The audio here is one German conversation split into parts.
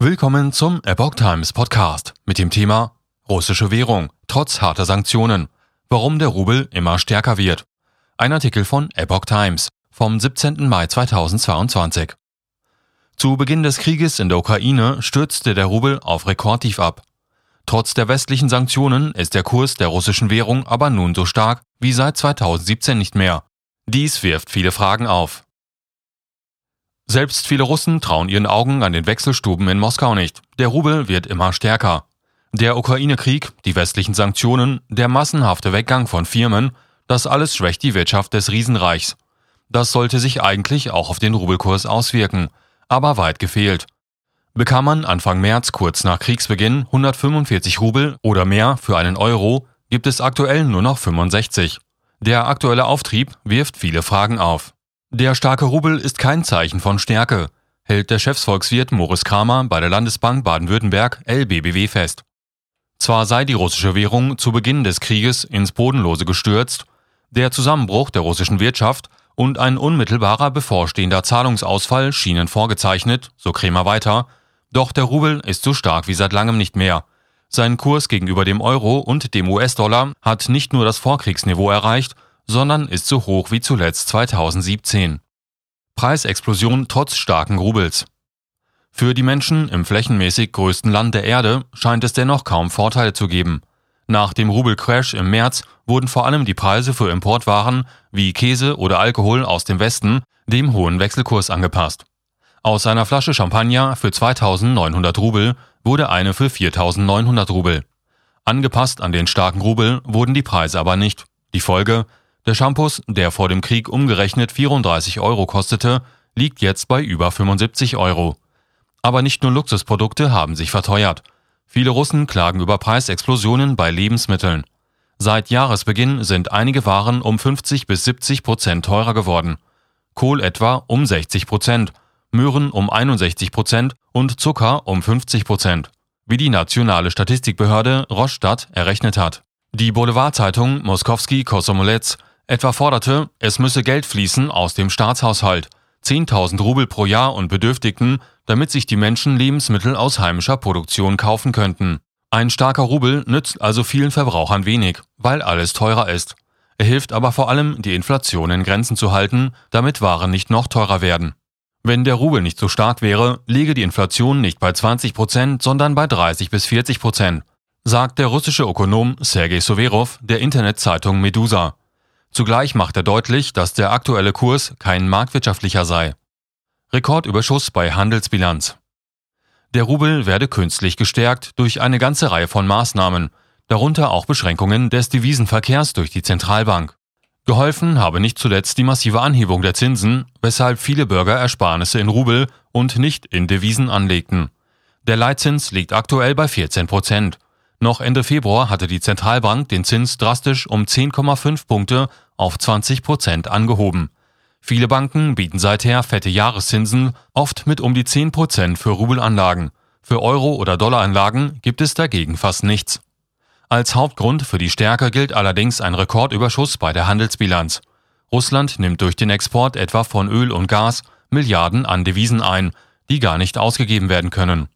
Willkommen zum Epoch Times Podcast mit dem Thema Russische Währung trotz harter Sanktionen. Warum der Rubel immer stärker wird. Ein Artikel von Epoch Times vom 17. Mai 2022. Zu Beginn des Krieges in der Ukraine stürzte der Rubel auf Rekordtief ab. Trotz der westlichen Sanktionen ist der Kurs der russischen Währung aber nun so stark wie seit 2017 nicht mehr. Dies wirft viele Fragen auf. Selbst viele Russen trauen ihren Augen an den Wechselstuben in Moskau nicht. Der Rubel wird immer stärker. Der Ukraine-Krieg, die westlichen Sanktionen, der massenhafte Weggang von Firmen, das alles schwächt die Wirtschaft des Riesenreichs. Das sollte sich eigentlich auch auf den Rubelkurs auswirken, aber weit gefehlt. Bekam man Anfang März kurz nach Kriegsbeginn 145 Rubel oder mehr für einen Euro, gibt es aktuell nur noch 65. Der aktuelle Auftrieb wirft viele Fragen auf. Der starke Rubel ist kein Zeichen von Stärke, hält der Chefsvolkswirt Moritz Kramer bei der Landesbank Baden-Württemberg LBBW fest. Zwar sei die russische Währung zu Beginn des Krieges ins Bodenlose gestürzt, der Zusammenbruch der russischen Wirtschaft und ein unmittelbarer bevorstehender Zahlungsausfall schienen vorgezeichnet, so Krämer weiter, doch der Rubel ist so stark wie seit langem nicht mehr. Sein Kurs gegenüber dem Euro und dem US-Dollar hat nicht nur das Vorkriegsniveau erreicht, sondern ist so hoch wie zuletzt 2017. Preisexplosion trotz starken Rubels. Für die Menschen im flächenmäßig größten Land der Erde scheint es dennoch kaum Vorteile zu geben. Nach dem Rubelcrash im März wurden vor allem die Preise für Importwaren wie Käse oder Alkohol aus dem Westen dem hohen Wechselkurs angepasst. Aus einer Flasche Champagner für 2900 Rubel wurde eine für 4900 Rubel. Angepasst an den starken Rubel wurden die Preise aber nicht. Die Folge, der Shampoo, der vor dem Krieg umgerechnet 34 Euro kostete, liegt jetzt bei über 75 Euro. Aber nicht nur Luxusprodukte haben sich verteuert. Viele Russen klagen über Preisexplosionen bei Lebensmitteln. Seit Jahresbeginn sind einige Waren um 50 bis 70 Prozent teurer geworden. Kohl etwa um 60 Prozent, Möhren um 61 Prozent und Zucker um 50 Prozent, wie die nationale Statistikbehörde Rostock errechnet hat. Die Boulevardzeitung Moskowski Kosomolets etwa forderte, es müsse Geld fließen aus dem Staatshaushalt, 10.000 Rubel pro Jahr und Bedürftigten, damit sich die Menschen Lebensmittel aus heimischer Produktion kaufen könnten. Ein starker Rubel nützt also vielen Verbrauchern wenig, weil alles teurer ist. Er hilft aber vor allem, die Inflation in Grenzen zu halten, damit Waren nicht noch teurer werden. Wenn der Rubel nicht so stark wäre, liege die Inflation nicht bei 20 Prozent, sondern bei 30 bis 40 Prozent, sagt der russische Ökonom Sergei Soverov der Internetzeitung Medusa. Zugleich macht er deutlich, dass der aktuelle Kurs kein marktwirtschaftlicher sei. Rekordüberschuss bei Handelsbilanz. Der Rubel werde künstlich gestärkt durch eine ganze Reihe von Maßnahmen, darunter auch Beschränkungen des Devisenverkehrs durch die Zentralbank. Geholfen habe nicht zuletzt die massive Anhebung der Zinsen, weshalb viele Bürger Ersparnisse in Rubel und nicht in Devisen anlegten. Der Leitzins liegt aktuell bei 14 Prozent noch Ende Februar hatte die Zentralbank den Zins drastisch um 10,5 Punkte auf 20 Prozent angehoben. Viele Banken bieten seither fette Jahreszinsen, oft mit um die 10 Prozent für Rubelanlagen. Für Euro- oder Dollaranlagen gibt es dagegen fast nichts. Als Hauptgrund für die Stärke gilt allerdings ein Rekordüberschuss bei der Handelsbilanz. Russland nimmt durch den Export etwa von Öl und Gas Milliarden an Devisen ein, die gar nicht ausgegeben werden können.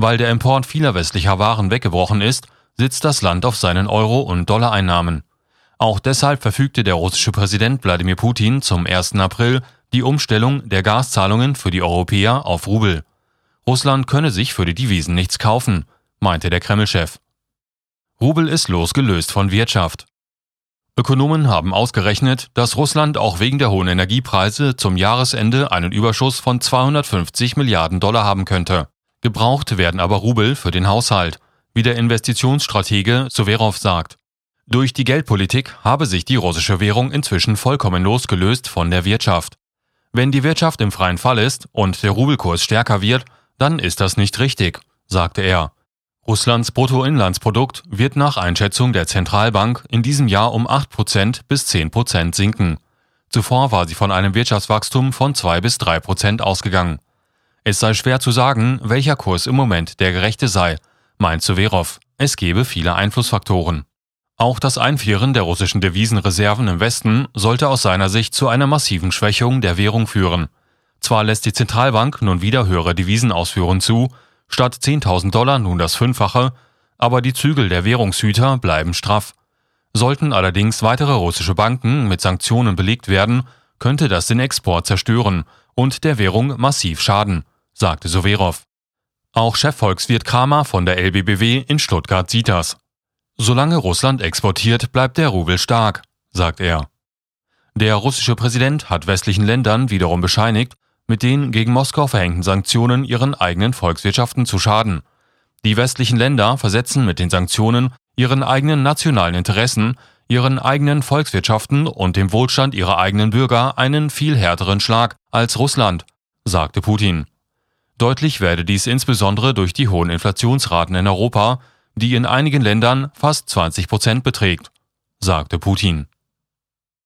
Weil der Import vieler westlicher Waren weggebrochen ist, sitzt das Land auf seinen Euro- und Dollareinnahmen. Auch deshalb verfügte der russische Präsident Wladimir Putin zum 1. April die Umstellung der Gaszahlungen für die Europäer auf Rubel. Russland könne sich für die Devisen nichts kaufen, meinte der Kreml-Chef. Rubel ist losgelöst von Wirtschaft. Ökonomen haben ausgerechnet, dass Russland auch wegen der hohen Energiepreise zum Jahresende einen Überschuss von 250 Milliarden Dollar haben könnte. Gebraucht werden aber Rubel für den Haushalt, wie der Investitionsstratege Soverov sagt. Durch die Geldpolitik habe sich die russische Währung inzwischen vollkommen losgelöst von der Wirtschaft. Wenn die Wirtschaft im freien Fall ist und der Rubelkurs stärker wird, dann ist das nicht richtig, sagte er. Russlands Bruttoinlandsprodukt wird nach Einschätzung der Zentralbank in diesem Jahr um 8% bis 10% sinken. Zuvor war sie von einem Wirtschaftswachstum von 2 bis 3% ausgegangen. Es sei schwer zu sagen, welcher Kurs im Moment der gerechte sei, meint Suverov. Es gebe viele Einflussfaktoren. Auch das Einfrieren der russischen Devisenreserven im Westen sollte aus seiner Sicht zu einer massiven Schwächung der Währung führen. Zwar lässt die Zentralbank nun wieder höhere Devisenausführungen zu, statt 10.000 Dollar nun das Fünffache, aber die Zügel der Währungshüter bleiben straff. Sollten allerdings weitere russische Banken mit Sanktionen belegt werden, könnte das den Export zerstören und der Währung massiv schaden, sagte Sowerov. Auch Chefvolkswirt Kramer von der LBBW in Stuttgart sieht das. Solange Russland exportiert, bleibt der Rubel stark, sagt er. Der russische Präsident hat westlichen Ländern wiederum bescheinigt, mit den gegen Moskau verhängten Sanktionen ihren eigenen Volkswirtschaften zu schaden. Die westlichen Länder versetzen mit den Sanktionen ihren eigenen nationalen Interessen, ihren eigenen Volkswirtschaften und dem Wohlstand ihrer eigenen Bürger einen viel härteren Schlag als Russland, sagte Putin. Deutlich werde dies insbesondere durch die hohen Inflationsraten in Europa, die in einigen Ländern fast 20 Prozent beträgt, sagte Putin.